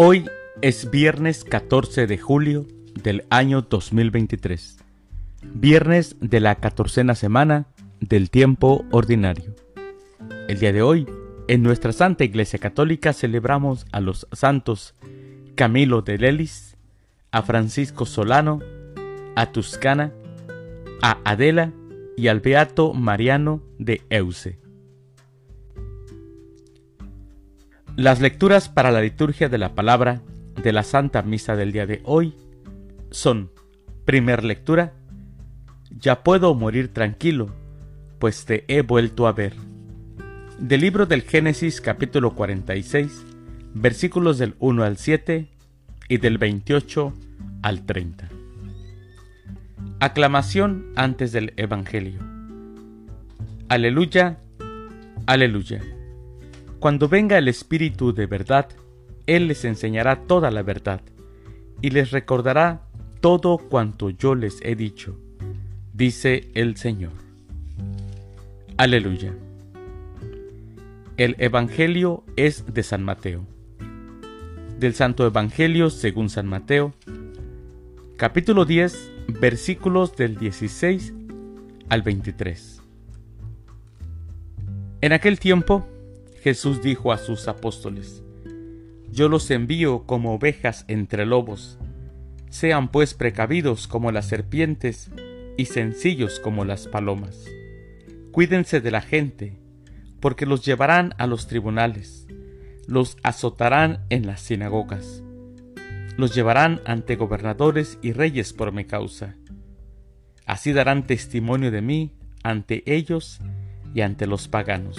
Hoy es viernes 14 de julio del año 2023, viernes de la catorcena semana del tiempo ordinario. El día de hoy, en nuestra Santa Iglesia Católica celebramos a los santos Camilo de Lelis, a Francisco Solano, a Tuscana, a Adela y al Beato Mariano de Euse. Las lecturas para la liturgia de la palabra de la Santa Misa del día de hoy son, primer lectura, Ya puedo morir tranquilo, pues te he vuelto a ver. Del libro del Génesis capítulo 46, versículos del 1 al 7 y del 28 al 30. Aclamación antes del Evangelio. Aleluya, aleluya. Cuando venga el Espíritu de verdad, Él les enseñará toda la verdad y les recordará todo cuanto yo les he dicho, dice el Señor. Aleluya. El Evangelio es de San Mateo. Del Santo Evangelio según San Mateo, capítulo 10, versículos del 16 al 23. En aquel tiempo, Jesús dijo a sus apóstoles, Yo los envío como ovejas entre lobos. Sean pues precavidos como las serpientes y sencillos como las palomas. Cuídense de la gente, porque los llevarán a los tribunales, los azotarán en las sinagogas, los llevarán ante gobernadores y reyes por mi causa. Así darán testimonio de mí ante ellos y ante los paganos.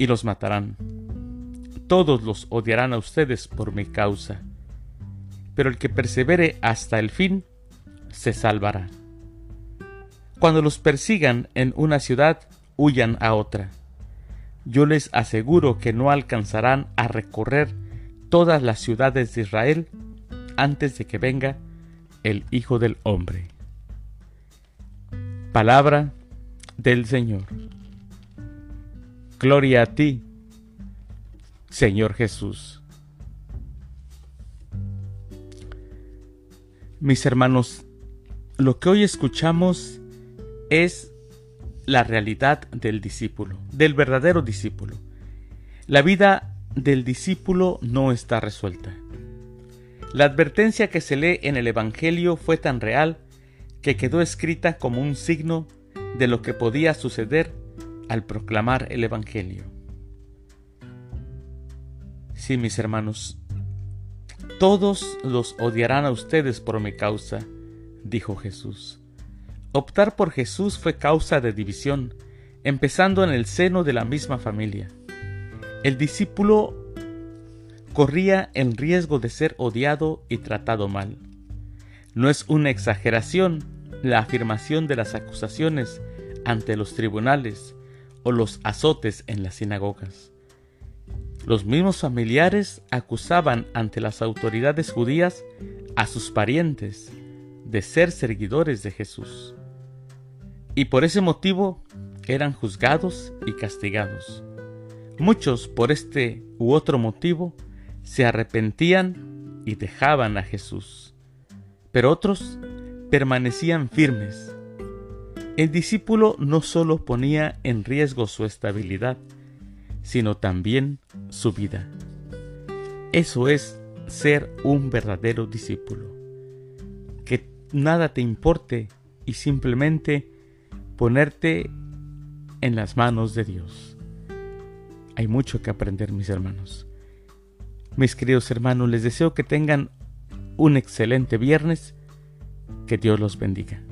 y los matarán. Todos los odiarán a ustedes por mi causa, pero el que persevere hasta el fin, se salvará. Cuando los persigan en una ciudad, huyan a otra. Yo les aseguro que no alcanzarán a recorrer todas las ciudades de Israel antes de que venga el Hijo del Hombre. Palabra del Señor. Gloria a ti, Señor Jesús. Mis hermanos, lo que hoy escuchamos es la realidad del discípulo, del verdadero discípulo. La vida del discípulo no está resuelta. La advertencia que se lee en el Evangelio fue tan real que quedó escrita como un signo de lo que podía suceder al proclamar el Evangelio. Sí, mis hermanos, todos los odiarán a ustedes por mi causa, dijo Jesús. Optar por Jesús fue causa de división, empezando en el seno de la misma familia. El discípulo corría el riesgo de ser odiado y tratado mal. No es una exageración la afirmación de las acusaciones ante los tribunales o los azotes en las sinagogas. Los mismos familiares acusaban ante las autoridades judías a sus parientes de ser seguidores de Jesús. Y por ese motivo eran juzgados y castigados. Muchos por este u otro motivo se arrepentían y dejaban a Jesús. Pero otros permanecían firmes el discípulo no solo ponía en riesgo su estabilidad, sino también su vida. Eso es ser un verdadero discípulo. Que nada te importe y simplemente ponerte en las manos de Dios. Hay mucho que aprender, mis hermanos. Mis queridos hermanos, les deseo que tengan un excelente viernes. Que Dios los bendiga.